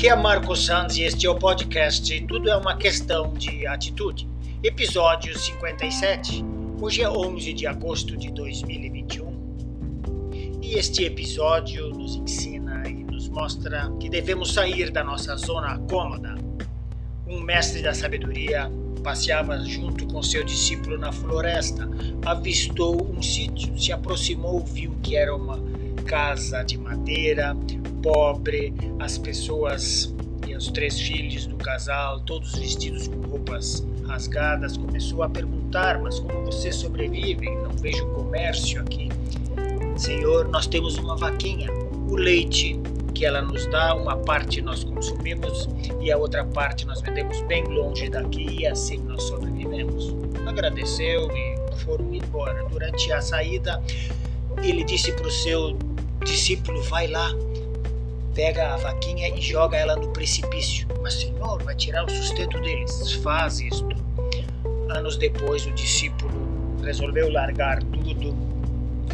Aqui é Marco Sanz e este é o podcast Tudo é uma questão de atitude. Episódio 57. Hoje é 11 de agosto de 2021 e este episódio nos ensina e nos mostra que devemos sair da nossa zona cômoda. Um mestre da sabedoria passeava junto com seu discípulo na floresta, avistou um sítio, se aproximou, viu que era uma casa de madeira, pobre, as pessoas e os três filhos do casal, todos vestidos com roupas rasgadas, começou a perguntar: Mas como vocês sobrevivem? Não vejo comércio aqui. Senhor, nós temos uma vaquinha, o leite que ela nos dá, uma parte nós consumimos e a outra parte nós vendemos bem longe daqui e assim nós sobrevivemos. Agradeceu e foram embora. Durante a saída, ele disse para o seu discípulo: Vai lá, pega a vaquinha e joga ela no precipício. Mas, Senhor, vai tirar o sustento deles. Faz isto. Anos depois, o discípulo resolveu largar tudo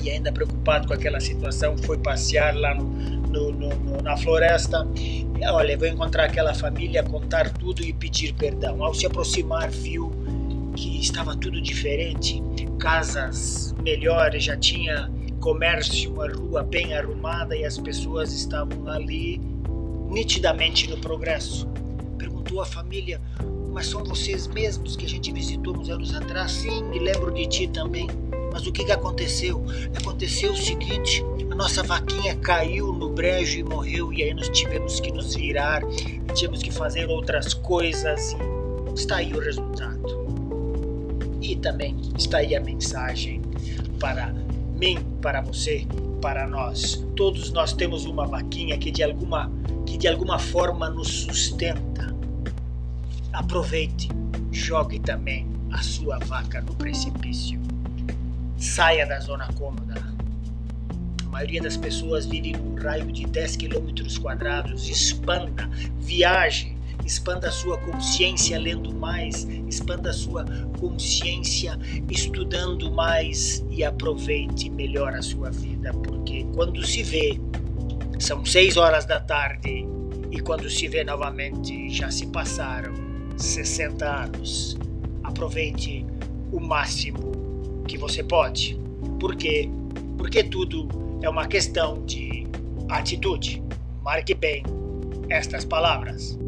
e, ainda preocupado com aquela situação, foi passear lá no, no, no, na floresta. Olha, vou encontrar aquela família, contar tudo e pedir perdão. Ao se aproximar, viu que estava tudo diferente, casas melhores, já tinha comércio, uma rua bem arrumada e as pessoas estavam ali nitidamente no progresso. Perguntou à família: Mas são vocês mesmos que a gente visitou uns anos atrás? Sim, me lembro de ti também. Mas o que, que aconteceu? Aconteceu o seguinte: a nossa vaquinha caiu no brejo e morreu, e aí nós tivemos que nos virar, tivemos que fazer outras coisas, e está aí o resultado. E também está aí a mensagem para mim, para você, para nós. Todos nós temos uma vaquinha que de alguma, que de alguma forma nos sustenta. Aproveite, jogue também a sua vaca no precipício. Saia da zona cômoda. A maioria das pessoas vive num raio de 10 quilômetros quadrados. Expanda, viaje, expanda a sua consciência lendo mais, expanda a sua consciência estudando mais e aproveite melhor a sua vida, porque quando se vê, são seis horas da tarde e quando se vê novamente já se passaram 60 anos. Aproveite o máximo que você pode. Por quê? Porque tudo é uma questão de atitude. Marque bem estas palavras.